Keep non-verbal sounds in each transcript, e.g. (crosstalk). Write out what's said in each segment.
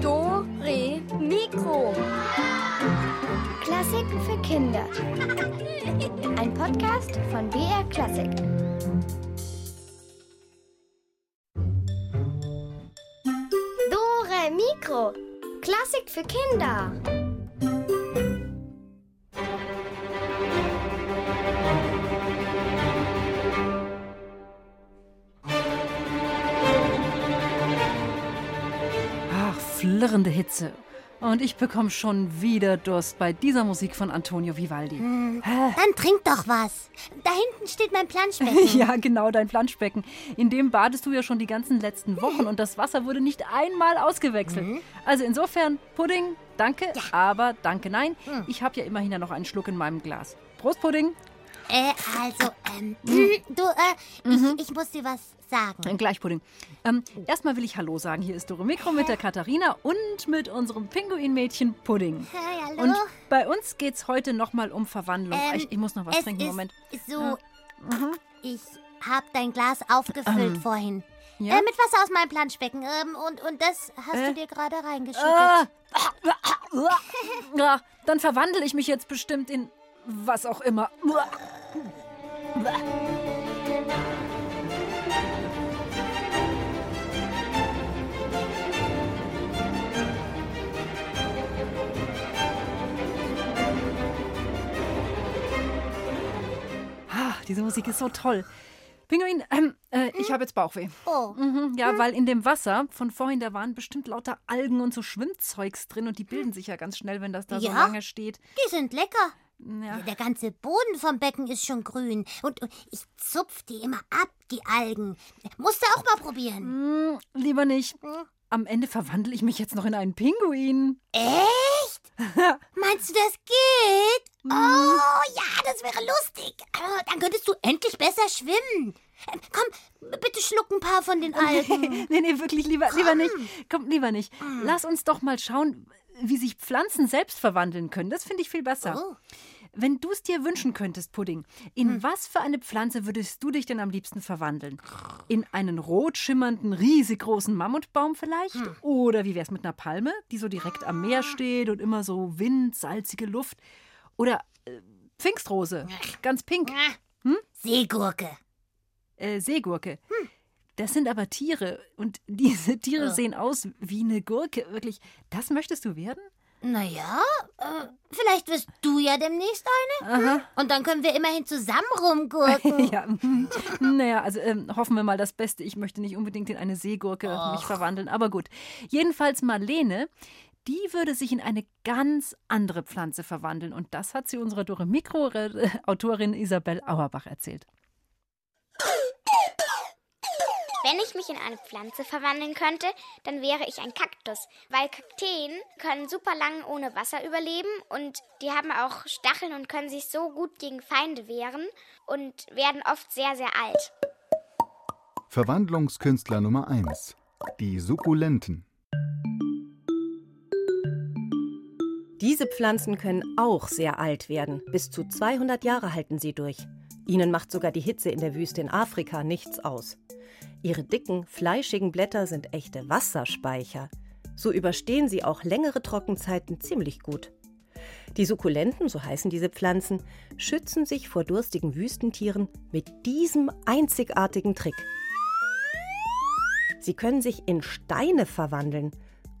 Do, Re, Mikro. Klassiken für Kinder. Ein Podcast von BR Klassik. Dore Mikro. Klassik für Kinder. Und ich bekomme schon wieder Durst bei dieser Musik von Antonio Vivaldi. Dann trink doch was. Da hinten steht mein Planschbecken. (laughs) Ja, genau, dein Planschbecken. In dem badest du ja schon die ganzen letzten Wochen und das Wasser wurde nicht einmal ausgewechselt. Also insofern, Pudding, danke, aber danke, nein. Ich habe ja immerhin ja noch einen Schluck in meinem Glas. Prost, Pudding. Äh, also, ähm, du, äh, ich, ich muss dir was sagen. Äh, Gleich, Pudding. Ähm, erstmal will ich Hallo sagen. Hier ist Dore Mikro mit der Katharina und mit unserem Pinguinmädchen Pudding. Hey, hallo. Und bei uns geht's heute nochmal um Verwandlung. Ähm, ich, ich muss noch was es trinken, ist Moment. so, ich hab dein Glas aufgefüllt vorhin. ja? Äh, mit Wasser aus meinem Planschbecken. Ähm, und, und das hast Äh? du dir gerade reingeschüttet. Ah. (laughs) Ja, dann verwandle ich mich jetzt bestimmt in was auch immer. Ah, diese Musik ist so toll. Pinguin, ähm, äh, ich habe jetzt Bauchweh. Oh, Mhm, ja, weil in dem Wasser von vorhin, da waren bestimmt lauter Algen und so Schwimmzeugs drin und die bilden sich ja ganz schnell, wenn das da so Ja? lange steht. die sind lecker. Ja. Der ganze Boden vom Becken ist schon grün. Und, ich zupf die immer ab, die Algen. Musst du auch mal probieren. Hm, lieber nicht. Am Ende verwandle ich mich jetzt noch in einen Pinguin. Echt? (laughs) Meinst du, das geht? Mhm. Oh, ja, das wäre lustig. Äh, Dann könntest du endlich besser schwimmen. Ähm, Komm, bitte schluck ein paar von den (laughs) Algen. nee, nee, wirklich, lieber, lieber nicht. Komm, lieber nicht. Mm. Lass uns doch mal schauen, wie sich Pflanzen selbst verwandeln können. Das finde ich viel besser. Oh. Wenn du es dir wünschen könntest, Pudding, in was für eine Pflanze würdest du dich denn am liebsten verwandeln? In einen rot schimmernden, riesig großen Mammutbaum vielleicht? Oder wie wär's mit einer Palme, die so direkt am Meer steht und immer so Wind, salzige Luft? Oder äh, Pfingstrose, ganz pink, Ah, Seegurke. äh, Seegurke. Das sind aber Tiere und diese Tiere Ja. sehen aus wie eine Gurke. Wirklich, das möchtest du werden? Naja, äh, vielleicht wirst du ja demnächst eine. Aha. Und dann können wir immerhin zusammen rumgurken. (laughs) Ja, mhm. naja, also ähm, hoffen wir mal das Beste. Ich möchte nicht unbedingt in eine Seegurke mich verwandeln, aber gut. Jedenfalls Marlene, die würde sich in eine ganz andere Pflanze verwandeln und das hat sie unserer Dore Mikro-Autorin Isabel Auerbach erzählt. Wenn ich mich in eine Pflanze verwandeln könnte, dann wäre ich ein Kaktus, weil Kakteen können super lang ohne Wasser überleben und die haben auch Stacheln und können sich so gut gegen Feinde wehren und werden oft sehr, sehr alt. Verwandlungskünstler Nummer 1. Die Sukkulenten. Diese Pflanzen können auch sehr alt werden. Bis zu 200 Jahre halten sie durch. Ihnen macht sogar die Hitze in der Wüste in Afrika nichts aus. Ihre dicken, fleischigen Blätter sind echte Wasserspeicher. So überstehen sie auch längere Trockenzeiten ziemlich gut. Die Sukkulenten, so heißen diese Pflanzen, schützen sich vor durstigen Wüstentieren mit diesem einzigartigen Trick. Sie können sich in Steine verwandeln,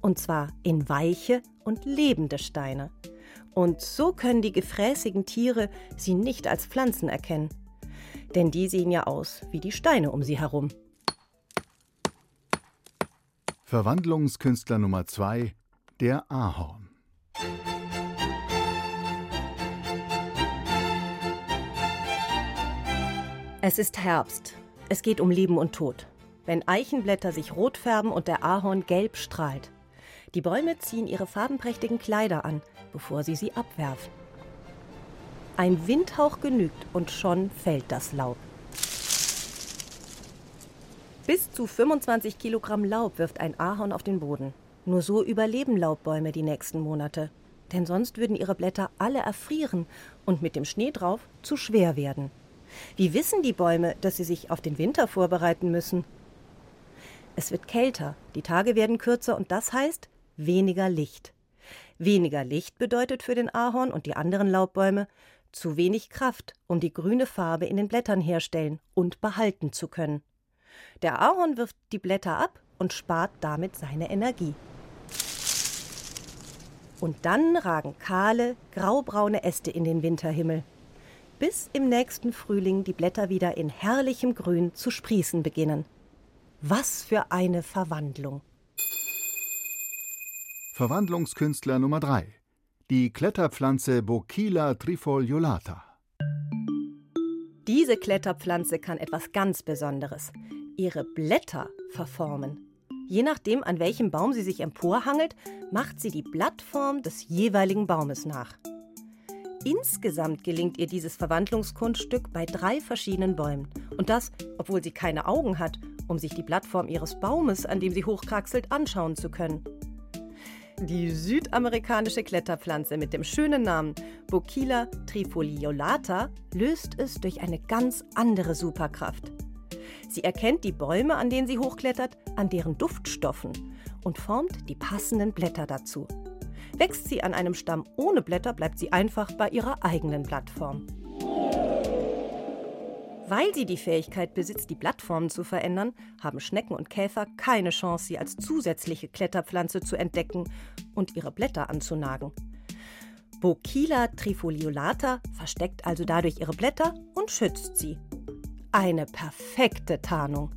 und zwar in weiche und lebende Steine. Und so können die gefräßigen Tiere sie nicht als Pflanzen erkennen. Denn die sehen ja aus wie die Steine um sie herum. Verwandlungskünstler Nummer 2. Der Ahorn. Es ist Herbst. Es geht um Leben und Tod. Wenn Eichenblätter sich rot färben und der Ahorn gelb strahlt. Die Bäume ziehen ihre farbenprächtigen Kleider an, bevor sie sie abwerfen. Ein Windhauch genügt und schon fällt das Laub. Bis zu 25 Kilogramm Laub wirft ein Ahorn auf den Boden. Nur so überleben Laubbäume die nächsten Monate. Denn sonst würden ihre Blätter alle erfrieren und mit dem Schnee drauf zu schwer werden. Wie wissen die Bäume, dass sie sich auf den Winter vorbereiten müssen? Es wird kälter, die Tage werden kürzer und das heißt weniger Licht. Weniger Licht bedeutet für den Ahorn und die anderen Laubbäume zu wenig Kraft, um die grüne Farbe in den Blättern herstellen und behalten zu können. Der Ahorn wirft die Blätter ab und spart damit seine Energie. Und dann ragen kahle, graubraune Äste in den Winterhimmel, bis im nächsten Frühling die Blätter wieder in herrlichem Grün zu sprießen beginnen. Was für eine Verwandlung! Verwandlungskünstler Nummer 3. Die Kletterpflanze Bocchila trifoliolata. Diese Kletterpflanze kann etwas ganz Besonderes. Ihre Blätter verformen. Je nachdem, an welchem Baum sie sich emporhangelt, macht sie die Blattform des jeweiligen Baumes nach. Insgesamt gelingt ihr dieses Verwandlungskunststück bei drei verschiedenen Bäumen. Und das, obwohl sie keine Augen hat, um sich die Blattform ihres Baumes, an dem sie hochkraxelt, anschauen zu können. Die südamerikanische Kletterpflanze mit dem schönen Namen Bocchila trifoliolata löst es durch eine ganz andere Superkraft. Sie erkennt die Bäume, an denen sie hochklettert, an deren Duftstoffen und formt die passenden Blätter dazu. Wächst sie an einem Stamm ohne Blätter, bleibt sie einfach bei ihrer eigenen Blattform. Weil sie die Fähigkeit besitzt, die Blattformen zu verändern, haben Schnecken und Käfer keine Chance, sie als zusätzliche Kletterpflanze zu entdecken und ihre Blätter anzunagen. Bocchila trifoliolata versteckt also dadurch ihre Blätter und schützt sie. Eine perfekte Tarnung.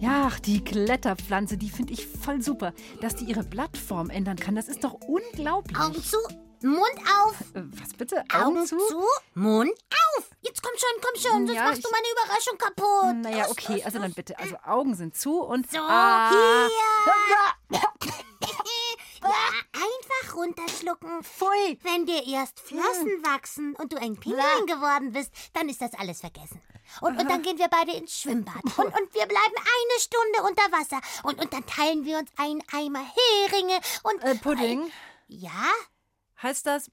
Ja, ach, die Kletterpflanze, die finde ich voll super. Dass die ihre Blattform ändern kann, das ist doch unglaublich. Augen zu, Mund auf. Äh, Was bitte? Augen, Augen zu? zu, Mund auf. Jetzt komm schon, komm schon, sonst Ja, machst du meine Überraschung kaputt. Naja, okay, also dann bitte. Also Augen sind zu und. So, Ah. hier. (laughs) Ja, einfach runterschlucken. Pfui! Wenn dir erst Flossen wachsen und du ein Pinguin geworden bist, dann ist das alles vergessen. Und, und dann gehen wir beide ins Schwimmbad. (laughs) Und, und wir bleiben eine Stunde unter Wasser. Und, und dann teilen wir uns einen Eimer Heringe und... Äh, Pudding, Ja? heißt das,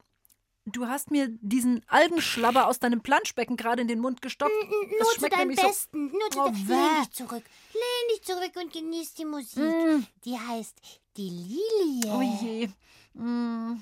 du hast mir diesen Algenschlabber aus deinem Planschbecken gerade in den Mund gestopft? Nur Das zu schmeckt deinem nämlich so- Besten. Nur zu Oh. Lehn dich zurück. Lehn dich zurück und genieß die Musik. Die heißt die Lilie. Oh je. Mm.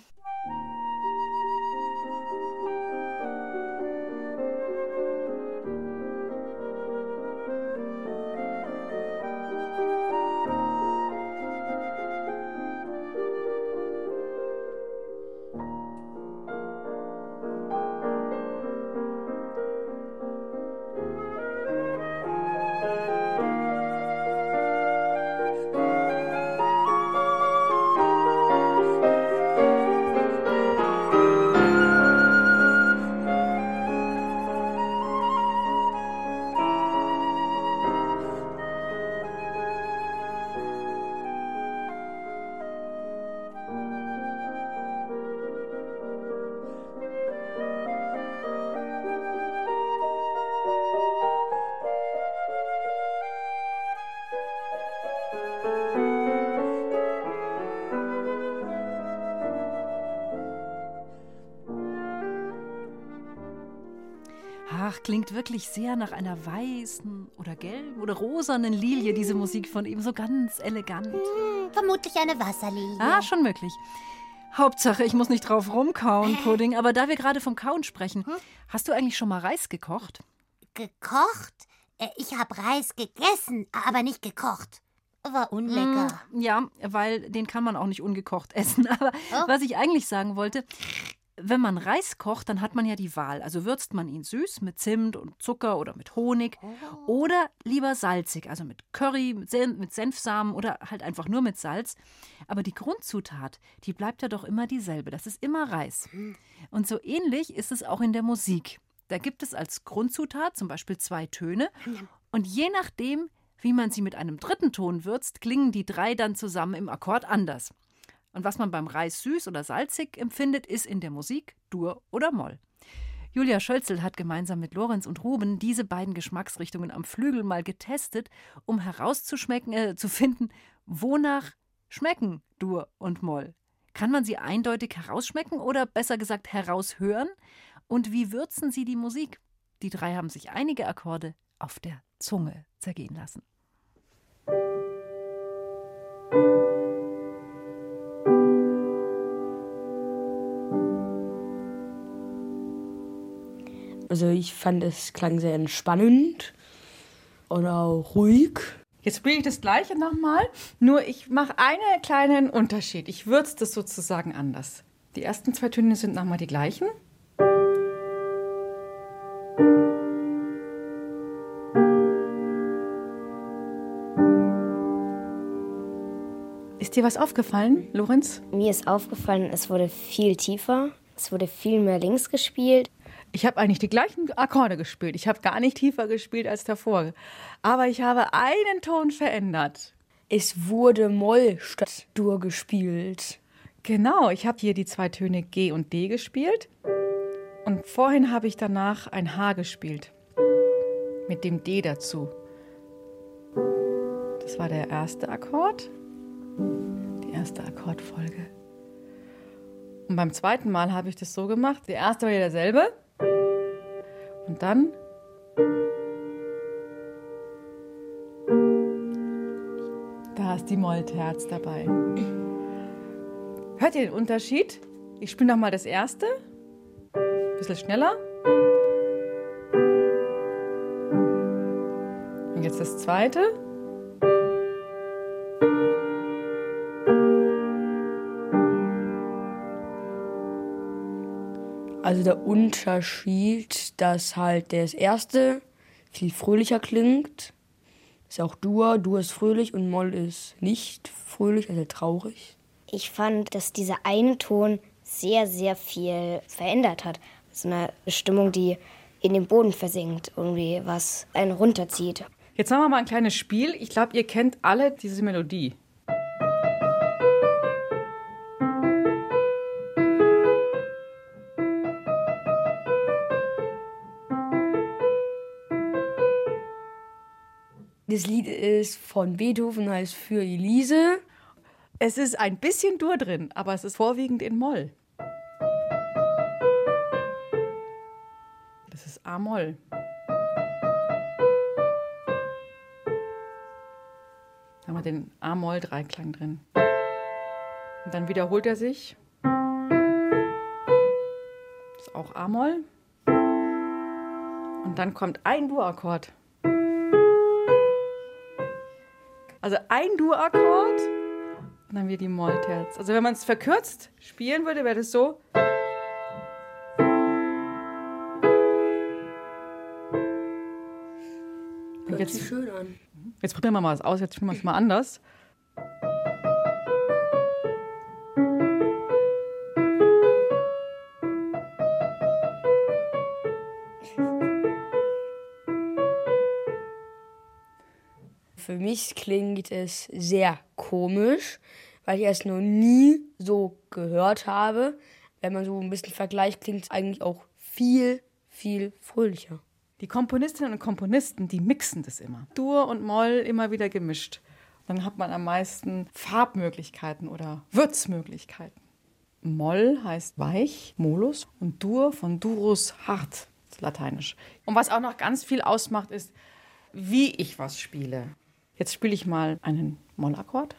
Klingt wirklich sehr nach einer weißen oder gelben oder rosanen Lilie, diese Musik von ihm. So ganz elegant. Hm, vermutlich eine Wasserlilie. Ah, schon möglich. Hauptsache, ich muss nicht drauf rumkauen, Pudding. Aber da wir gerade vom Kauen sprechen, hast du eigentlich schon mal Reis gekocht? Gekocht? Äh, Ich habe Reis gegessen, aber nicht gekocht. War unlecker. Ja, weil den kann man auch nicht ungekocht (laughs) essen. Aber was ich eigentlich sagen wollte, wenn man Reis kocht, dann hat man ja die Wahl. Also würzt man ihn süß mit Zimt und Zucker oder mit Honig oder lieber salzig, also mit Curry, mit, Sen mit Senfsamen oder halt einfach nur mit Salz. Aber die Grundzutat, die bleibt ja doch immer dieselbe. Das ist immer Reis. Und so ähnlich ist es auch in der Musik. Da gibt es als Grundzutat zum Beispiel zwei Töne und je nachdem, wie man sie mit einem dritten Ton würzt, klingen die drei dann zusammen im Akkord anders. Und was man beim Reis süß oder salzig empfindet, ist in der Musik Dur oder Moll. Julia Schölzel hat gemeinsam mit Lorenz und Ruben diese beiden Geschmacksrichtungen am Flügel mal getestet, um herauszuschmecken, äh, zu finden, wonach schmecken Dur und Moll. Kann man sie eindeutig herausschmecken oder besser gesagt heraushören? Und wie würzen sie die Musik? Die drei haben sich einige Akkorde auf der Zunge zergehen lassen. Also ich fand es klang sehr entspannend auch ruhig. Jetzt spiele ich das gleiche nochmal, nur ich mache einen kleinen Unterschied. Ich würze das sozusagen anders. Die ersten zwei Töne sind nochmal die gleichen. Ist dir was aufgefallen, Lorenz? Mir ist aufgefallen, es wurde viel tiefer, es wurde viel mehr links gespielt. Ich habe eigentlich die gleichen Akkorde gespielt. Ich habe gar nicht tiefer gespielt als davor. Aber ich habe einen Ton verändert. Es wurde Moll statt Dur gespielt. Genau, ich habe hier die zwei Töne G und D gespielt. Und vorhin habe ich danach ein H gespielt. Mit dem D dazu. Das war der erste Akkord. Die erste Akkordfolge. Und beim zweiten Mal habe ich das so gemacht. Der erste war ja derselbe. Und dann da ist die Mollterz dabei. Hört ihr den Unterschied? Ich spiele nochmal das erste. Ein bisschen schneller. Und jetzt das zweite. Also der Unterschied, dass halt das erste viel fröhlicher klingt. Ist auch Dur. Dur ist fröhlich und Moll ist nicht fröhlich, also traurig. Ich fand, dass dieser eine Ton sehr, sehr viel verändert hat. So eine Stimmung, die in den Boden versinkt, irgendwie was einen runterzieht. Jetzt machen wir mal ein kleines Spiel. Ich glaube, ihr kennt alle diese Melodie. Das Lied ist von Beethoven, heißt Für Elise. Es ist ein bisschen Dur drin, aber es ist vorwiegend in Moll. Das ist A-Moll. Da haben wir den A-Moll-Dreiklang drin. Und dann wiederholt er sich. Das ist auch A-Moll. Und dann kommt ein Dur-Akkord. Also ein Dur-Akkord und dann wieder die Mollterz. Also wenn man es verkürzt spielen würde, wäre das so. Hört Jetzt- sich schön an. Jetzt probieren wir mal was aus, jetzt spielen wir es mal anders. Für mich klingt es sehr komisch, weil ich es noch nie so gehört habe. Wenn man so ein bisschen vergleicht, klingt es eigentlich auch viel, viel fröhlicher. Die Komponistinnen und Komponisten, die mixen das immer. Dur und Moll immer wieder gemischt. Dann hat man am meisten Farbmöglichkeiten oder Würzmöglichkeiten. Moll heißt weich, Molus, und Dur von Durus hart, lateinisch. Und was auch noch ganz viel ausmacht, ist, wie ich was spiele. Jetzt spiele ich mal einen Mollakkord.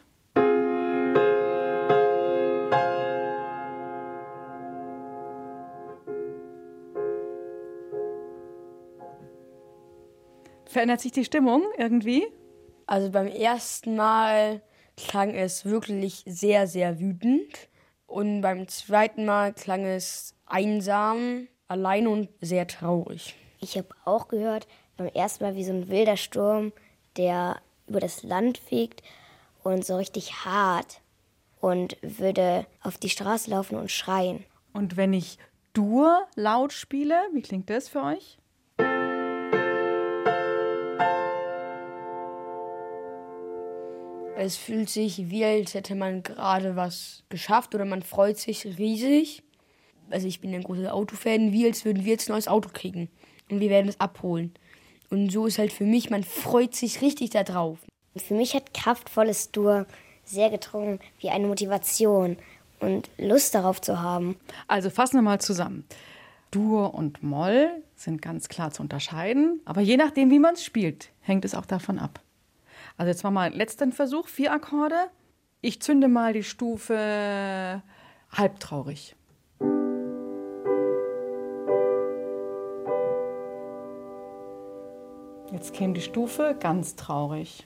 Verändert sich die Stimmung irgendwie? Also beim ersten Mal klang es wirklich sehr, sehr wütend. Und beim zweiten Mal klang es einsam, allein und sehr traurig. Ich habe auch gehört, beim ersten Mal wie so ein wilder Sturm, der über das Land fegt und so richtig hart und würde auf die Straße laufen und schreien. Und wenn ich Dur laut spiele, wie klingt das für euch? Es fühlt sich wie, als hätte man gerade was geschafft oder man freut sich riesig. Also ich bin ein großer Autofan, wie als würden wir jetzt ein neues Auto kriegen. Und wir werden es abholen. Und so ist halt für mich, man freut sich richtig darauf. Für mich hat kraftvolles Dur sehr getrunken wie eine Motivation und Lust darauf zu haben. Also fassen wir mal zusammen. Dur und Moll sind ganz klar zu unterscheiden, aber je nachdem, wie man es spielt, hängt es auch davon ab. Also jetzt machen wir letzten Versuch, vier Akkorde. Ich zünde mal die Stufe halbtraurig. Jetzt käme die Stufe ganz traurig.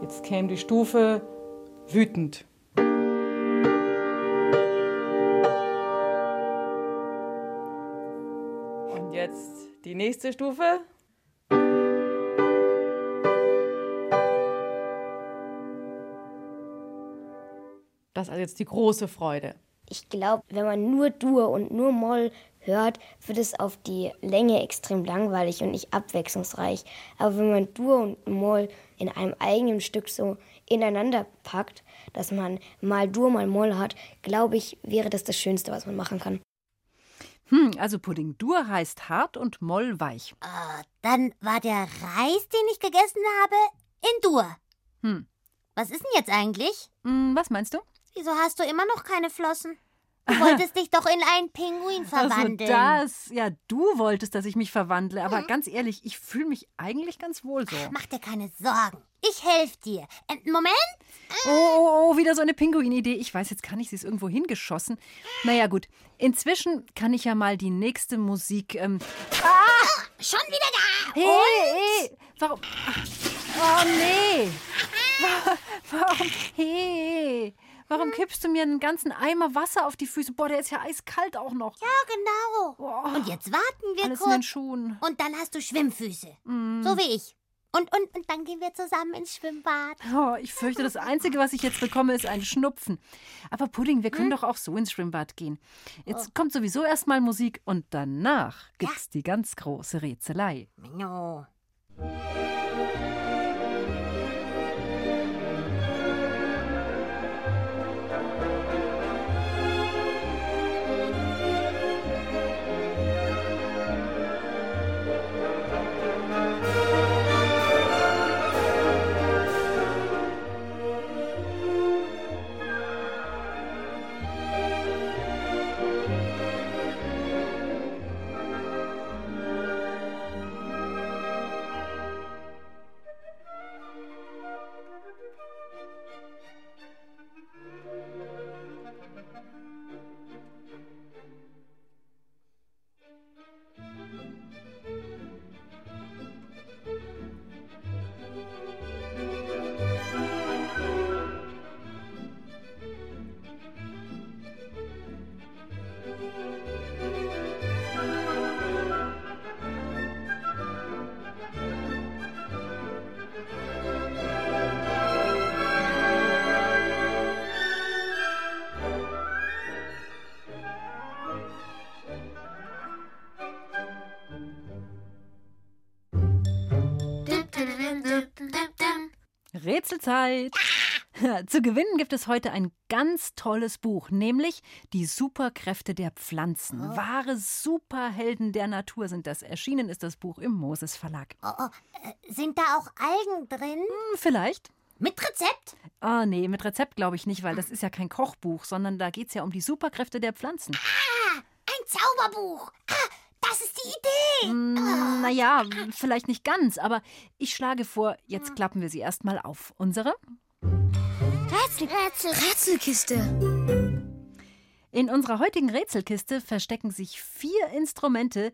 Jetzt käme die Stufe wütend. Und jetzt die nächste Stufe. Das ist also jetzt die große Freude. Ich glaube, wenn man nur Dur und nur Moll hört, wird es auf die Länge extrem langweilig und nicht abwechslungsreich. Aber wenn man Dur und Moll in einem eigenen Stück so ineinander packt, dass man mal Dur, mal Moll hat, glaube ich, wäre das das Schönste, was man machen kann. Hm, also Pudding Dur heißt hart und Moll weich. Oh, dann war der Reis, den ich gegessen habe, in Dur. Hm. Was ist denn jetzt eigentlich? Hm, was meinst du? Wieso hast du immer noch keine Flossen? Du wolltest dich doch in einen Pinguin (laughs) verwandeln. Also das, ja, du wolltest, dass ich mich verwandle. Aber ganz ehrlich, ich fühle mich eigentlich ganz wohl so. Mach dir keine Sorgen. Ich helfe dir. Äh, Moment. Oh, oh, oh, wieder so eine Pinguin-Idee. Ich weiß, jetzt kann ich sie es irgendwo hingeschossen. Naja, gut. Inzwischen kann ich ja mal die nächste Musik. Ähm, Schon wieder da. hey, hey, warum? Oh, nee. Wa- (laughs) Warum? Hey. Warum kippst du mir einen ganzen Eimer Wasser auf die Füße? Boah, der ist ja eiskalt auch noch. Ja, genau. Boah, Und jetzt warten wir alles in den kurz. Schuhen. Und dann hast du Schwimmfüße. So wie ich. Und, und, und dann gehen wir zusammen ins Schwimmbad. Oh, ich fürchte, das Einzige, was ich jetzt bekomme, ist ein Schnupfen. Aber Pudding, wir können doch auch so ins Schwimmbad gehen. Jetzt kommt sowieso erstmal Musik und danach gibt's die ganz große Rätselei. No. Rätselzeit! (laughs) Zu gewinnen gibt es heute ein ganz tolles Buch, nämlich Die Superkräfte der Pflanzen. Wahre Superhelden der Natur sind das. Erschienen ist das Buch im Moses Verlag. Oh, oh, äh, sind da auch Algen drin? Hm, Vielleicht? Mit Rezept? Ah, nee, mit Rezept glaube ich nicht, weil das ist ja kein Kochbuch, sondern da geht es ja um die Superkräfte der Pflanzen. Ein Zauberbuch. Ah, das ist die Idee. Hm, naja, vielleicht nicht ganz, aber ich schlage vor, jetzt klappen wir sie erstmal auf. Unsere? Rätsel, Rätsel. Rätselkiste. In unserer heutigen Rätselkiste verstecken sich vier Instrumente,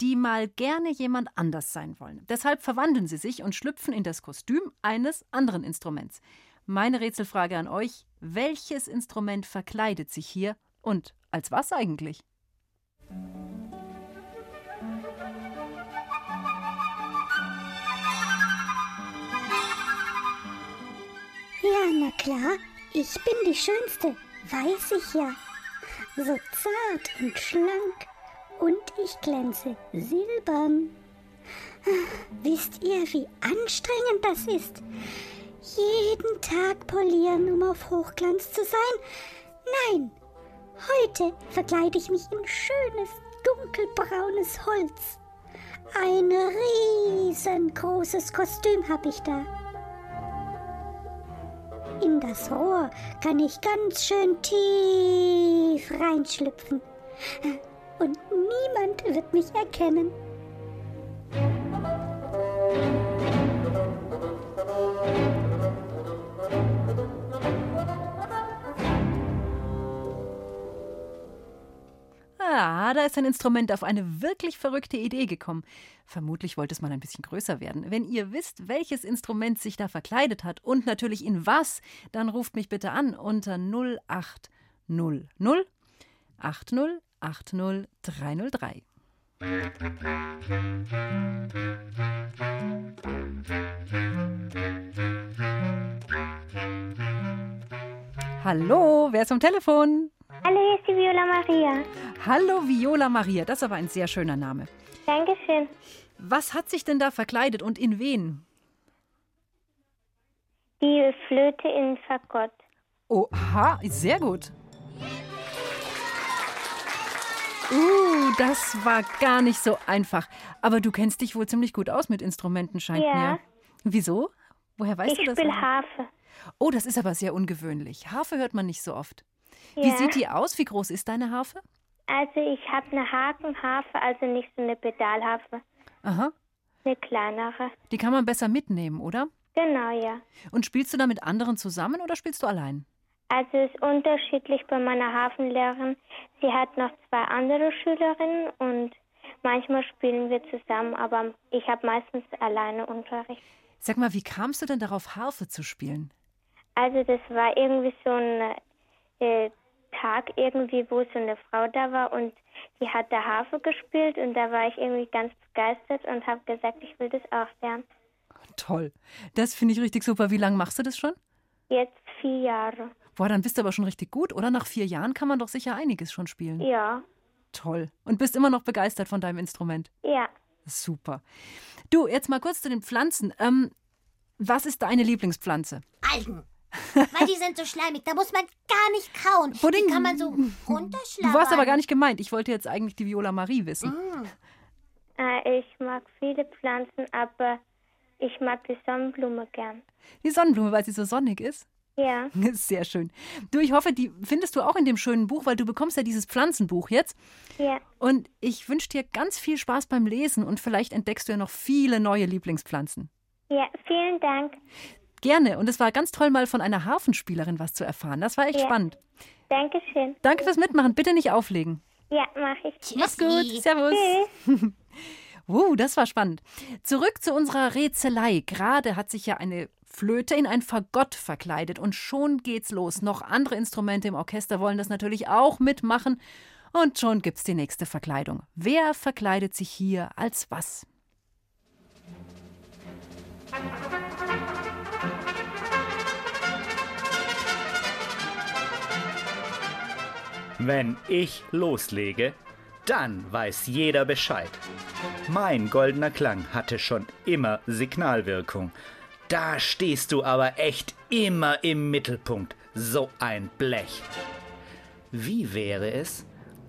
die mal gerne jemand anders sein wollen. Deshalb verwandeln sie sich und schlüpfen in das Kostüm eines anderen Instruments. Meine Rätselfrage an euch: Welches Instrument verkleidet sich hier und als was eigentlich? Klar, ich bin die Schönste, weiß ich ja. So zart und schlank und ich glänze silbern. Wisst ihr, wie anstrengend das ist? Jeden Tag polieren, um auf Hochglanz zu sein? Nein, heute verkleide ich mich in schönes, dunkelbraunes Holz. Ein riesengroßes Kostüm habe ich da. In das Rohr kann ich ganz schön tief reinschlüpfen. Und niemand wird mich erkennen. Ah, da ist ein Instrument auf eine wirklich verrückte Idee gekommen. Vermutlich wollte es mal ein bisschen größer werden. Wenn ihr wisst, welches Instrument sich da verkleidet hat und natürlich in was, dann ruft mich bitte an unter 0800 80 80 303. Hallo, wer ist am Telefon? Hallo, hier ist die Viola Maria. Hallo Viola Maria, das ist aber ein sehr schöner Name. Dankeschön. Was hat sich denn da verkleidet und in wen? Die Flöte in Fagott. Oha, sehr gut. Uh, das war gar nicht so einfach. Aber du kennst dich wohl ziemlich gut aus mit Instrumenten, scheint Ja. mir. Wieso? Woher weißt ich du das? spiele eigentlich? Harfe. Oh, das ist aber sehr ungewöhnlich. Harfe hört man nicht so oft. Wie Ja. sieht die aus? Wie groß ist deine Harfe? Also ich habe eine Hakenharfe, also nicht so eine Pedalharfe. Aha. Eine kleinere. Die kann man besser mitnehmen, oder? Genau, ja. Und spielst du da mit anderen zusammen oder spielst du allein? Also es ist unterschiedlich bei meiner Hafenlehrerin. Sie hat noch zwei andere Schülerinnen und manchmal spielen wir zusammen, aber ich habe meistens alleine Unterricht. Sag mal, wie kamst du denn darauf, Harfe zu spielen? Also das war irgendwie so ein äh, Tag irgendwie, wo so eine Frau da war und die hat da Harfe gespielt und da war ich irgendwie ganz begeistert und habe gesagt, ich will das auch lernen. Toll. Das finde ich richtig super. Wie lange machst du das schon? Jetzt vier Jahre. Boah, dann bist du aber schon richtig gut, oder? Nach vier Jahren kann man doch sicher einiges schon spielen. Ja, Toll. Und bist immer noch begeistert von deinem Instrument. ja. Super. Du, jetzt mal kurz zu den Pflanzen. Ähm, was ist deine Lieblingspflanze? Algen. Weil die sind so schleimig, da muss man gar nicht kauen. Pudding. Die kann man so Du runterschlagen. warst aber gar nicht gemeint. Ich wollte jetzt eigentlich die Viola Marie wissen. Äh, ich mag viele Pflanzen, aber ich mag die Sonnenblume gern. Die Sonnenblume, weil sie so sonnig ist. Ja, (laughs) Sehr schön. Du, ich hoffe, die findest du auch in dem schönen Buch, weil du bekommst ja dieses Pflanzenbuch jetzt. ja. Und ich wünsche dir ganz viel Spaß beim Lesen und vielleicht entdeckst du ja noch viele neue Lieblingspflanzen. Ja, vielen Dank. Gerne. Und es war ganz toll, mal von einer Harfenspielerin was zu erfahren. Das war echt Ja. spannend. Dankeschön. Danke fürs Mitmachen. Bitte nicht auflegen. Ja, mache ich. Mach's gut. Servus. Tschüss. (laughs) Uh, das war spannend. Zurück zu unserer Rätselei. Gerade hat sich ja eine Flöte in ein Fagott verkleidet und schon geht's los. Noch andere Instrumente im Orchester wollen das natürlich auch mitmachen. Und schon gibt's die nächste Verkleidung. Wer verkleidet sich hier als was? Wenn ich loslege, dann weiß jeder Bescheid. Mein goldener Klang hatte schon immer Signalwirkung. Da stehst du aber echt immer im Mittelpunkt, so ein Blech. Wie wäre es,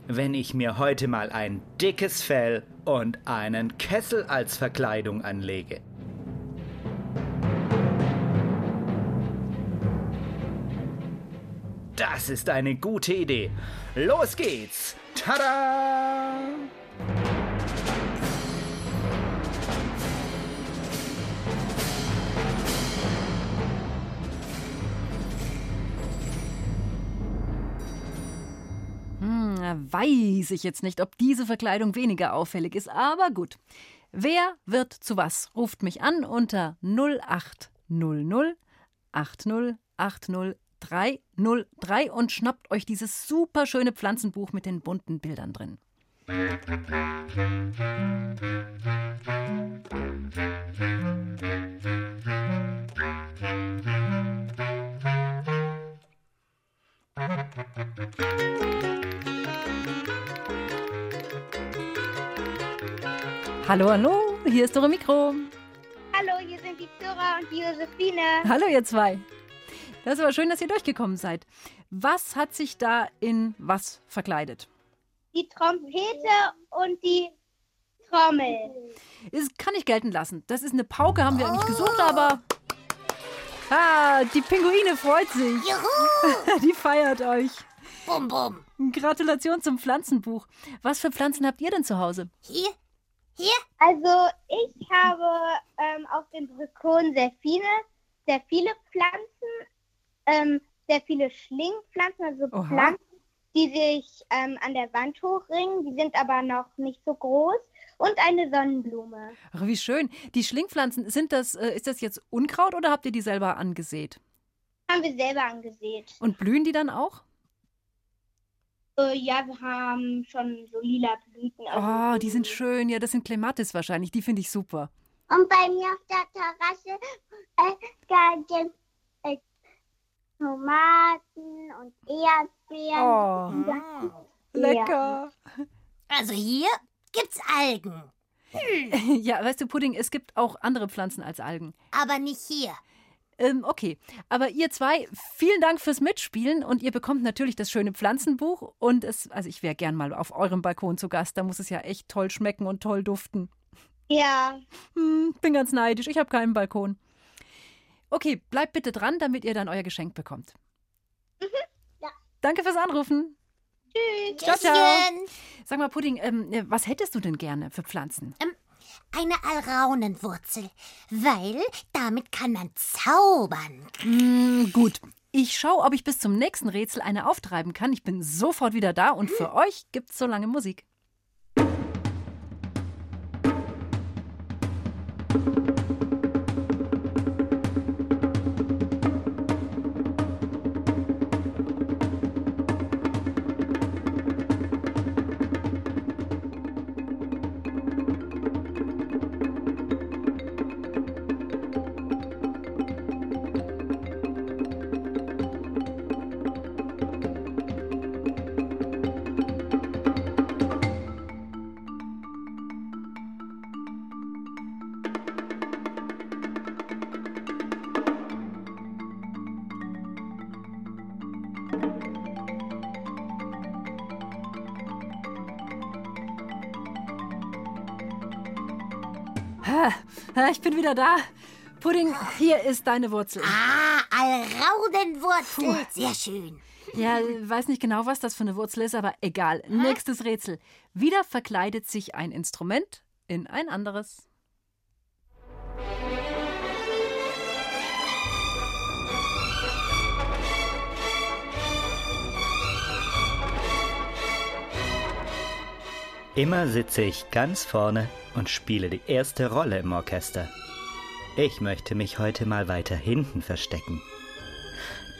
wenn ich mir heute mal ein dickes Fell und einen Kessel als Verkleidung anlege? Das ist eine gute Idee. Los geht's! Tada! Hm, weiß ich jetzt nicht, ob diese Verkleidung weniger auffällig ist, aber gut. Wer wird zu was? Ruft mich an unter 0800 80 80 303 und schnappt euch dieses super schöne Pflanzenbuch mit den bunten Bildern drin. Hallo, hallo, hier ist Dore Mikro. Hallo, hier sind die Zora und die Josephine. Hallo ihr zwei. Das ist aber schön, dass ihr durchgekommen seid. Was hat sich da in was verkleidet? Die Trompete und die Trommel. Das kann ich gelten lassen. Das ist eine Pauke, haben wir eigentlich gesucht, aber. Ah, die Pinguine freut sich. Juhu! (laughs) Die feiert euch. Bum, bum. Gratulation zum Pflanzenbuch. Was für Pflanzen habt ihr denn zu Hause? Hier, hier. Also, ich habe ähm, auf dem Balkon sehr viele, sehr viele Pflanzen, ähm, sehr viele Schlingpflanzen, also Oha. Pflanzen, die sich ähm, an der Wand hochringen. Die sind aber noch nicht so groß. Und eine Sonnenblume. Ach, wie schön. Die Schlingpflanzen, sind das, äh, ist das jetzt Unkraut oder habt ihr die selber angesät? Haben wir selber angesät. Und blühen die dann auch? Äh, ja, wir haben schon so lila Blüten. Oh, die sind schön. Ja, das sind Clematis wahrscheinlich. Die finde ich super. Und bei mir auf der Terrasse äh, da sind äh, Tomaten und Erdbeeren. Oh, lecker. Also hier gibt's Algen. (laughs) Ja, weißt du, Pudding, es gibt auch andere Pflanzen als Algen. Aber nicht hier. Ähm, okay, aber ihr zwei, vielen Dank fürs Mitspielen und ihr bekommt natürlich das schöne Pflanzenbuch und es, also ich wäre gern mal auf eurem Balkon zu Gast, da muss es ja echt toll schmecken und toll duften. Ja. Hm, bin ganz neidisch, ich habe keinen Balkon. Okay, bleibt bitte dran, damit ihr dann euer Geschenk bekommt. Ja. Danke fürs Anrufen. Tschüss. Ciao, ciao. Sag mal, Pudding, ähm, äh, was hättest du denn gerne für Pflanzen? Eine Alraunenwurzel, weil damit kann man zaubern. Hm, gut. Ich schaue, ob ich bis zum nächsten Rätsel eine auftreiben kann. Ich bin sofort wieder da und für euch gibt's so lange Musik. Ich bin wieder da. Pudding, hier ist deine Wurzel. Ah, Alraunenwurzel. Sehr schön. Ja, weiß nicht genau, was das für eine Wurzel ist, aber egal. Nächstes Rätsel. Wieder verkleidet sich ein Instrument in ein anderes. Immer sitze ich ganz vorne und spiele die erste Rolle im Orchester. Ich möchte mich heute mal weiter hinten verstecken.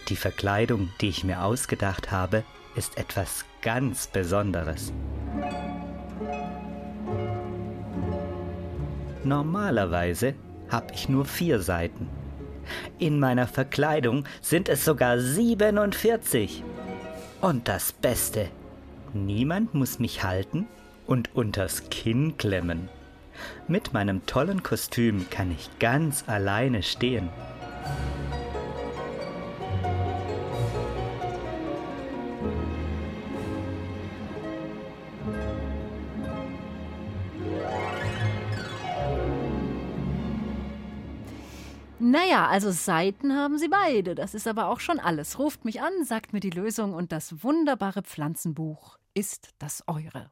Die Verkleidung, die ich mir ausgedacht habe, ist etwas ganz Besonderes. Normalerweise habe ich nur vier Seiten. In meiner Verkleidung sind es sogar 47. Und das Beste, niemand muss mich halten und unters Kinn klemmen. Mit meinem tollen Kostüm kann ich ganz alleine stehen. Naja, also Seiten haben sie beide. Das ist aber auch schon alles. Ruft mich an, sagt mir die Lösung und das wunderbare Pflanzenbuch ist das eure.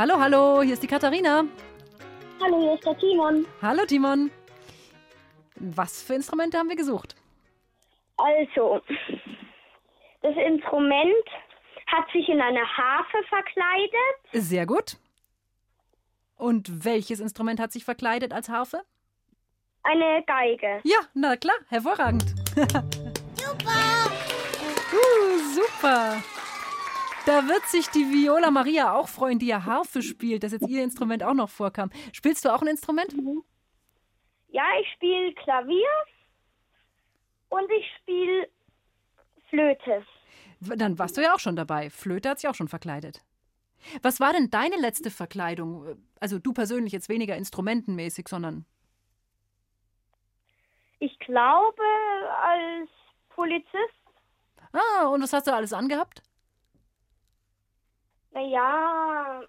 Hallo, hallo, hier ist die Katharina. Hallo, hier ist der Timon. Hallo, Timon. Was für Instrumente haben wir gesucht? Also, das Instrument hat sich in eine Harfe verkleidet Sehr gut. Und welches Instrument hat sich verkleidet als Harfe? Eine Geige. Ja, na klar, hervorragend. (laughs) Super! Uh, super. Da wird sich die Viola Maria auch freuen, die ja Harfe spielt, dass jetzt ihr Instrument auch noch vorkam. Spielst du auch ein Instrument? Ja, ich spiele Klavier und ich spiele Flöte. Dann warst du ja auch schon dabei. Flöte hat sich auch schon verkleidet. Was war denn deine letzte Verkleidung? Also du persönlich jetzt weniger instrumentenmäßig, sondern Ich glaube, als Polizist, Ah, und was hast du alles angehabt? Naja,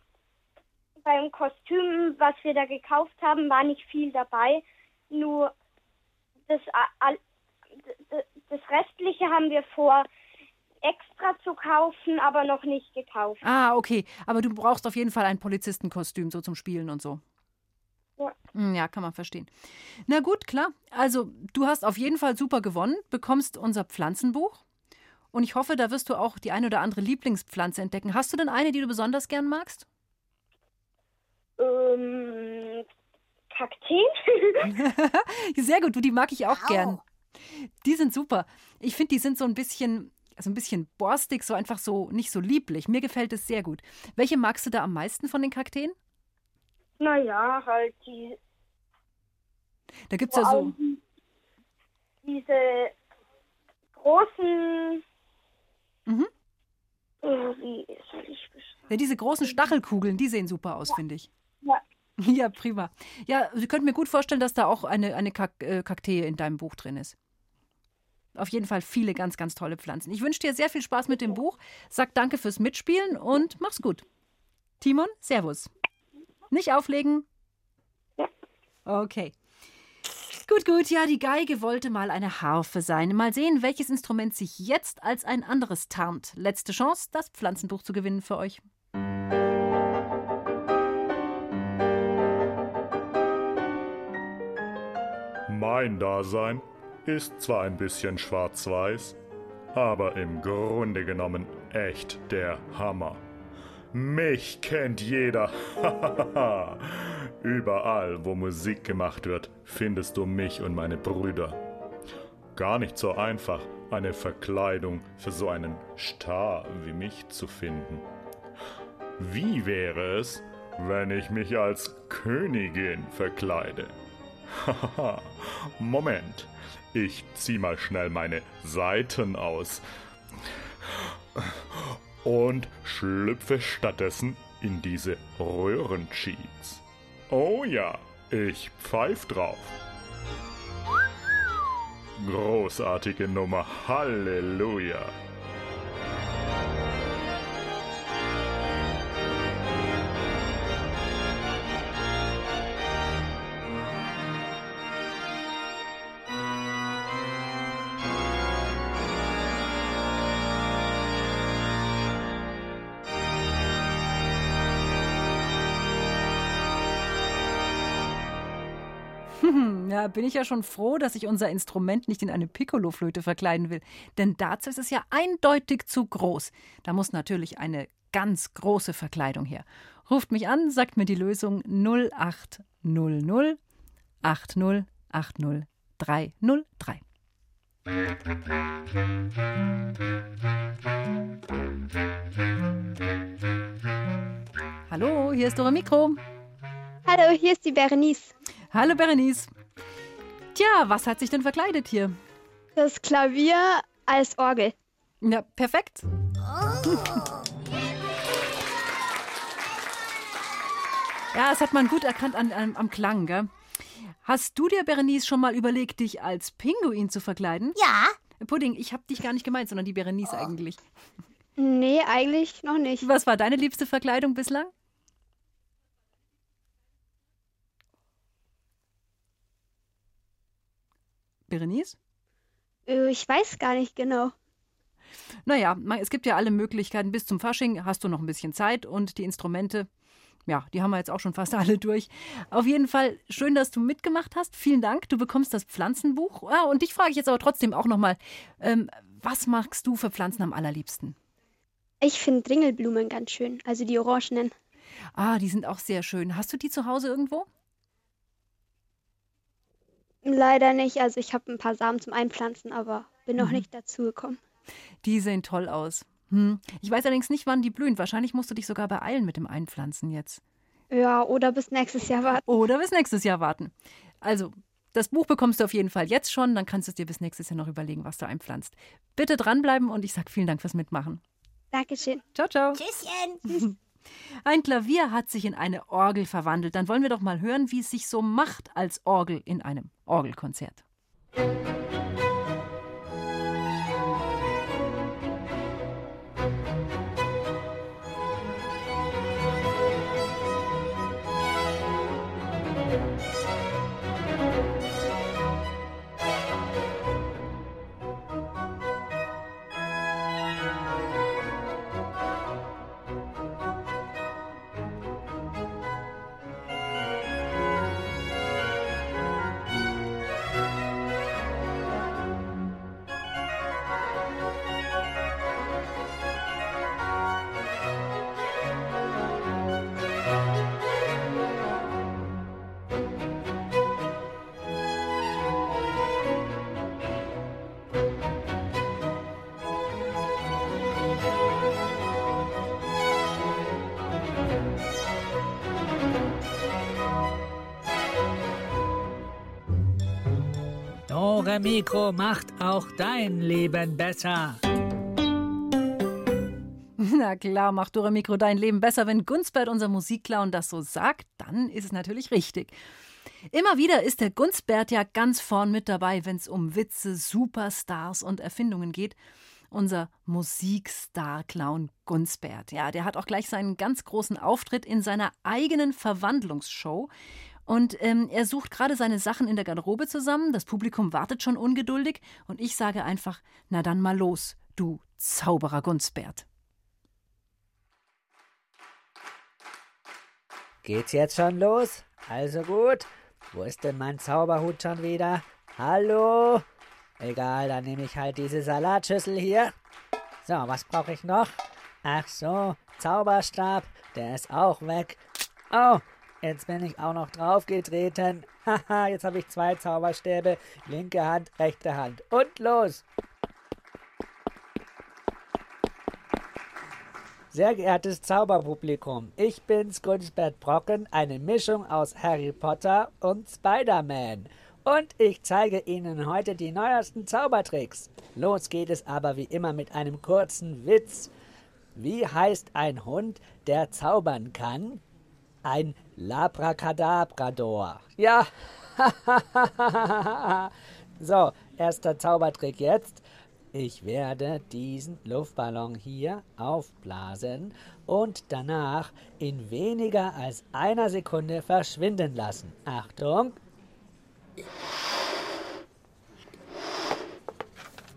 beim Kostüm, was wir da gekauft haben, war nicht viel dabei. Nur das, das Restliche haben wir vor, extra zu kaufen, aber noch nicht gekauft. Ah, okay. Aber du brauchst auf jeden Fall ein Polizistenkostüm, so zum Spielen und so. Ja. Hm, Ja, kann man verstehen. Na gut, klar. Also, du hast auf jeden Fall super gewonnen, bekommst unser Pflanzenbuch. Und ich hoffe, da wirst du auch die eine oder andere Lieblingspflanze entdecken. Hast du denn eine, die du besonders gern magst? Ähm, Kakteen? (laughs) Sehr gut, du, die mag ich auch gern. Die sind super. Ich finde, die sind so ein bisschen, so ein bisschen borstig, so einfach so nicht so lieblich. Mir gefällt es sehr gut. Welche magst du da am meisten von den Kakteen? naja, halt die, Da gibt es ja so. diese großen, Mhm. wie soll ich beschreiben? Ja, diese großen Stachelkugeln, die sehen super aus, finde ich. Ja. (laughs) Ja, prima. Ja, Sie könnten mir gut vorstellen, dass da auch eine, eine Kak äh, Kaktee in deinem Buch drin ist. Auf jeden Fall viele ganz, ganz tolle Pflanzen. Ich wünsche dir sehr viel Spaß mit dem Buch. Sag danke fürs Mitspielen und mach's gut. Timon, Servus. Nicht auflegen? Okay. Gut, gut, ja, die Geige wollte mal eine Harfe sein. Mal sehen, welches Instrument sich jetzt als ein anderes tarnt. Letzte Chance, das Pflanzenbuch zu gewinnen für euch. Mein Dasein ist zwar ein bisschen schwarz-weiß, aber im Grunde genommen echt der Hammer. Mich kennt jeder. (laughs) Überall, wo Musik gemacht wird, findest du mich und meine Brüder. Gar nicht so einfach, eine Verkleidung für so einen Star wie mich zu finden. Wie wäre es, wenn ich mich als Königin verkleide? Haha, Moment. Ich zieh mal schnell meine Seiten aus. Und schlüpfe stattdessen in diese Röhrencheats. Oh ja, ich pfeif drauf. Großartige Nummer, Halleluja. Bin ich ja schon froh, dass ich unser Instrument nicht in eine Piccoloflöte verkleiden will. Denn dazu ist es ja eindeutig zu groß. Da muss natürlich eine ganz große Verkleidung her. Ruft mich an, sagt mir die Lösung 0800 80 80 303. Hallo, hier ist Dora Mikro. Hallo, hier ist die Berenice. Hallo Berenice. Tja, was hat sich denn verkleidet hier? Das Klavier als Orgel. Ja, perfekt. Ja, das hat man gut erkannt an, an, am Klang, gell? Hast du dir, Berenice, schon mal überlegt, dich als Pinguin zu verkleiden? Ja. Pudding, ich habe dich gar nicht gemeint, sondern die Berenice eigentlich. Nee, eigentlich noch nicht. Was war deine liebste Verkleidung bislang? Berenice? Äh, Ich weiß gar nicht genau. Naja, es gibt ja alle Möglichkeiten. Bis zum Fasching hast du noch ein bisschen Zeit und die Instrumente, ja, die haben wir jetzt auch schon fast (laughs) alle durch. Auf jeden Fall schön, dass du mitgemacht hast. Vielen Dank. Du bekommst das Pflanzenbuch. Ah, und dich frage ich jetzt aber trotzdem auch nochmal, ähm, was magst du für Pflanzen am allerliebsten? Ich finde Ringelblumen ganz schön, also die orangenen. Ah, die sind auch sehr schön. Hast du die zu Hause irgendwo? Leider nicht. Also ich habe ein paar Samen zum Einpflanzen, aber bin noch Mhm. nicht dazu gekommen. Die sehen toll aus. Hm. Ich weiß allerdings nicht, wann die blühen. Wahrscheinlich musst du dich sogar beeilen mit dem Einpflanzen jetzt. Ja, oder bis nächstes Jahr warten. Oder bis nächstes Jahr warten. Also, das Buch bekommst du auf jeden Fall jetzt schon. Dann kannst du es dir bis nächstes Jahr noch überlegen, was du einpflanzt. Bitte dranbleiben und ich sag vielen Dank fürs Mitmachen. Dankeschön. Ciao, ciao. Tschüsschen. (laughs) Ein Klavier hat sich in eine Orgel verwandelt. Dann wollen wir doch mal hören, wie es sich so macht als Orgel in einem Orgelkonzert. Dore Mikro macht auch dein Leben besser. (laughs) Na klar, macht Dore Mikro dein Leben besser. Wenn Gunsbert, unser Musikclown, das so sagt, dann ist es natürlich richtig. Immer wieder ist der Gunsbert ja ganz vorn mit dabei, wenn es um Witze, Superstars und Erfindungen geht. Unser Musikstar-Clown Gunsbert. Ja, der hat auch gleich seinen ganz großen Auftritt in seiner eigenen Verwandlungsshow. Und ähm, er sucht gerade seine Sachen in der Garderobe zusammen. Das Publikum wartet schon ungeduldig. Und ich sage einfach: Na dann mal los, du Zauberer Gunsbert. Geht's jetzt schon los? Also gut. Wo ist denn mein Zauberhut schon wieder? Hallo? Egal, dann nehme ich halt diese Salatschüssel hier. So, was brauche ich noch? Ach so, Zauberstab, der ist auch weg. Oh, jetzt bin ich auch noch draufgetreten. (laughs) Haha, jetzt habe ich zwei Zauberstäbe. Linke Hand, rechte Hand. Und los! Sehr geehrtes Zauberpublikum, ich bin's Gunsbert Brocken, eine Mischung aus Harry Potter und Spider-Man. Und ich zeige Ihnen heute die neuesten Zaubertricks. Los geht es aber wie immer mit einem kurzen Witz. Wie heißt ein Hund, der zaubern kann? Ein Labracadabrador. Ja. (laughs) so, erster Zaubertrick jetzt. Ich werde diesen Luftballon hier aufblasen und danach in weniger als einer Sekunde verschwinden lassen. Achtung!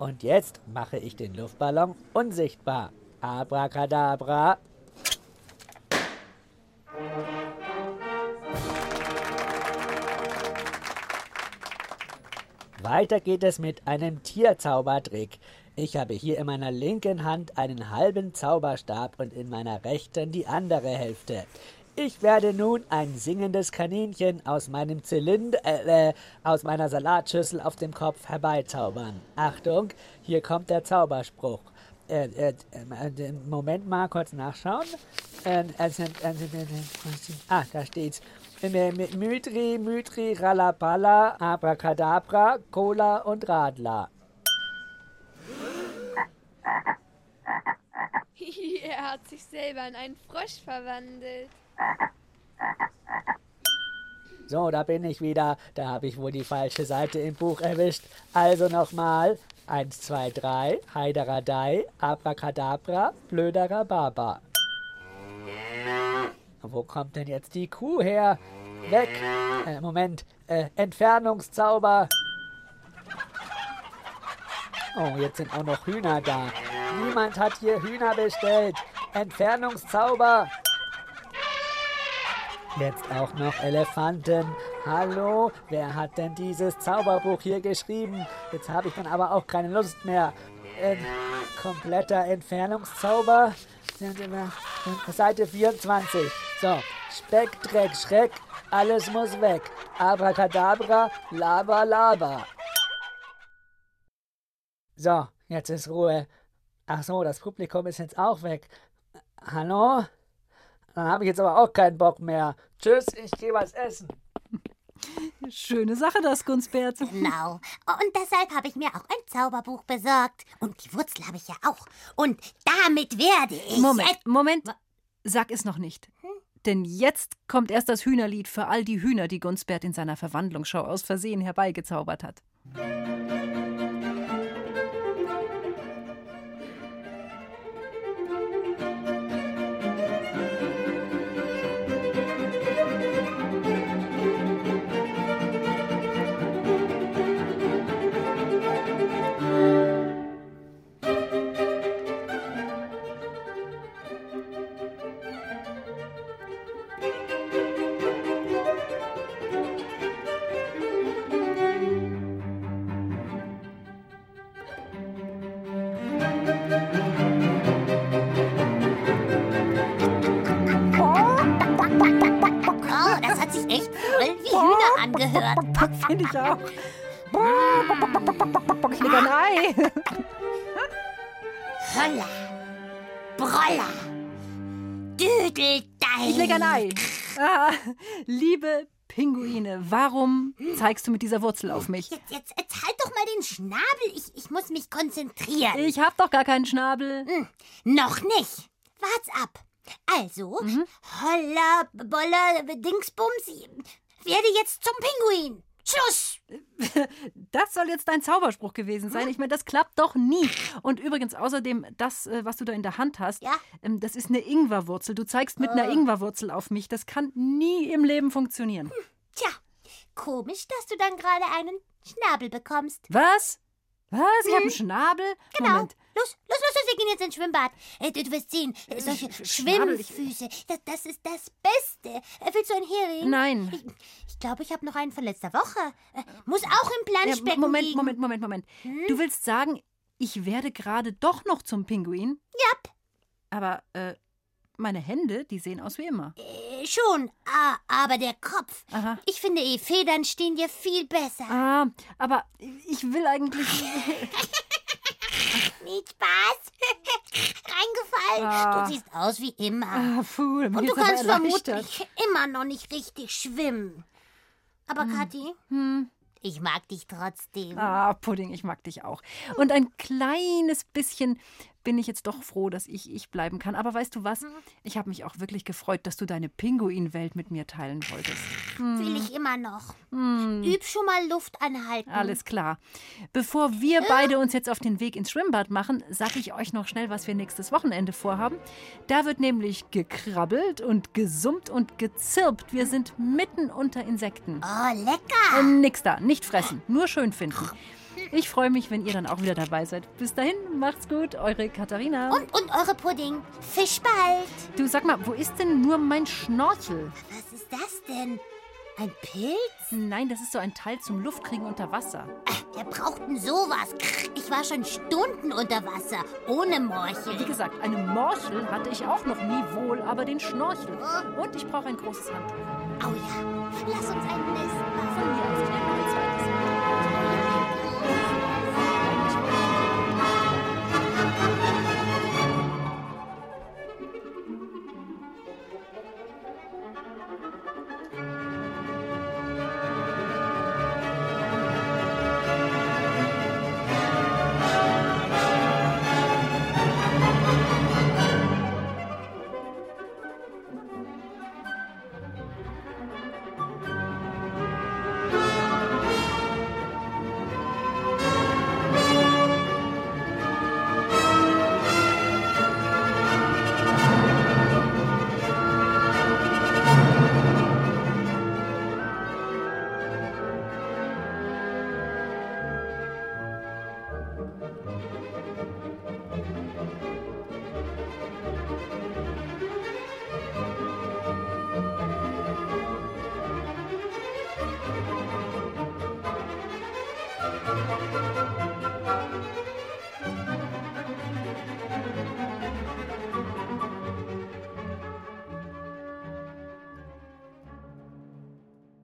Und jetzt mache ich den Luftballon unsichtbar. Abracadabra. Weiter geht es mit einem Tierzaubertrick. Ich habe hier in meiner linken Hand einen halben Zauberstab und in meiner rechten die andere Hälfte. Ich werde nun ein singendes Kaninchen aus meinem Zylinder, äh, äh, aus meiner Salatschüssel auf dem Kopf herbeizaubern. Achtung, hier kommt der Zauberspruch. Äh, äh, äh, Moment mal, kurz nachschauen. Äh, äh, äh, äh, ah, da steht's. Mytri, Mytri, Ralapala, Abracadabra, Cola und Radler. (laughs) er hat sich selber in einen Frosch verwandelt. So, da bin ich wieder. Da habe ich wohl die falsche Seite im Buch erwischt. Also nochmal. Eins, zwei, drei. Heideradei, Abracadabra, blöderer Baba. Wo kommt denn jetzt die Kuh her? Weg! Äh, Moment. Äh, Entfernungszauber. Oh, jetzt sind auch noch Hühner da. Niemand hat hier Hühner bestellt. Entfernungszauber. Jetzt auch noch Elefanten. Hallo, wer hat denn dieses Zauberbuch hier geschrieben? Jetzt habe ich dann aber auch keine Lust mehr. Äh, kompletter Entfernungszauber. Seite 24. So, Speck, Dreck, Schreck, alles muss weg. Abracadabra, Laba, Laba. So, jetzt ist Ruhe. Ach so, das Publikum ist jetzt auch weg. Hallo? Dann habe ich jetzt aber auch keinen Bock mehr. Tschüss, ich gehe was essen. Schöne Sache, das Gunstbert. Genau. Und deshalb habe ich mir auch ein Zauberbuch besorgt. Und die Wurzel habe ich ja auch. Und damit werde ich. Moment, Moment. Sag es noch nicht. Denn jetzt kommt erst das Hühnerlied für all die Hühner, die Gunsbert in seiner Verwandlungsschau aus Versehen herbeigezaubert hat. Oh, Ich auch. Ich leg ein Ei. Holla. Brolla. Düdeldein. Ich leg ein Ei. Ah, liebe Pinguine, warum zeigst du mit dieser Wurzel auf mich? Jetzt, jetzt, jetzt halt doch mal den Schnabel. Ich, ich muss mich konzentrieren. Ich hab doch gar keinen Schnabel. Hm, noch nicht. Wart's ab. Also, Mhm. holla, bolla, Dingsbums, werde jetzt zum Pinguin. Schluss. (laughs) Das soll jetzt dein Zauberspruch gewesen sein. Ich meine, das klappt doch nie. Und übrigens, außerdem, das, äh, was du da in der Hand hast, ähm, das ist eine Ingwerwurzel. Du zeigst mit einer Ah. Ingwerwurzel auf mich. Das kann nie im Leben funktionieren. Tja, komisch, dass du dann gerade einen Schnabel bekommst. Was? Was? Ich habe einen Hm. Schnabel? Genau. Moment. Los, los, los, los, wir gehen jetzt ins Schwimmbad. Äh, Du, wirst sehen, äh, solche Schnabel, ich- Schwimmfüße, das, das ist das Beste. Äh, Willst du ein Hering? Nein. Ich, ich glaube, ich habe noch einen von letzter Woche. Äh, Muss auch im Planschbecken Ja, Moment, liegen. Moment, Moment, Moment. Du willst sagen, ich werde gerade doch noch zum Pinguin? Ja. Aber äh, meine Hände, die sehen aus wie immer. Äh, schon, ah, aber der Kopf. Aha. Ich finde, eh, Federn stehen dir viel besser. Ah, aber ich will eigentlich. (laughs) (laughs) Nicht Spaß. (laughs) Reingefallen. Ah. Du siehst aus wie immer. Ah, puh, Und du kannst vermutlich immer noch nicht richtig schwimmen. Aber Kathi, ich mag dich trotzdem. Ah, Pudding, ich mag dich auch. Und ein kleines bisschen bin ich jetzt doch froh, dass ich ich bleiben kann. Aber weißt du was? Ich habe mich auch wirklich gefreut, dass du deine Pinguinwelt mit mir teilen wolltest. Will ich immer noch. Hm. Üb schon mal Luft anhalten. Alles klar. Bevor wir beide uns jetzt auf den Weg ins Schwimmbad machen, sage ich euch noch schnell, was wir nächstes Wochenende vorhaben. Da wird nämlich gekrabbelt und gesummt und gezirpt. Wir sind mitten unter Insekten. Oh, lecker. Äh, nix da, nicht fressen, nur schön finden. Ich freue mich, wenn ihr dann auch wieder dabei seid. Bis dahin, macht's gut, eure Katharina. Und, und eure Pudding. Fisch bald. Du sag mal, wo ist denn nur mein Schnorchel? Was ist das denn? Ein Pilz? Nein, das ist so ein Teil zum Luftkriegen unter Wasser. Wer braucht denn sowas? Ich war schon Stunden unter Wasser, ohne Morchel. Wie gesagt, eine Morchel hatte ich auch noch nie wohl, aber den Schnorchel. Und ich brauche ein großes Handtuch. Oh ja, lass uns ein Nest machen. Von mir aus,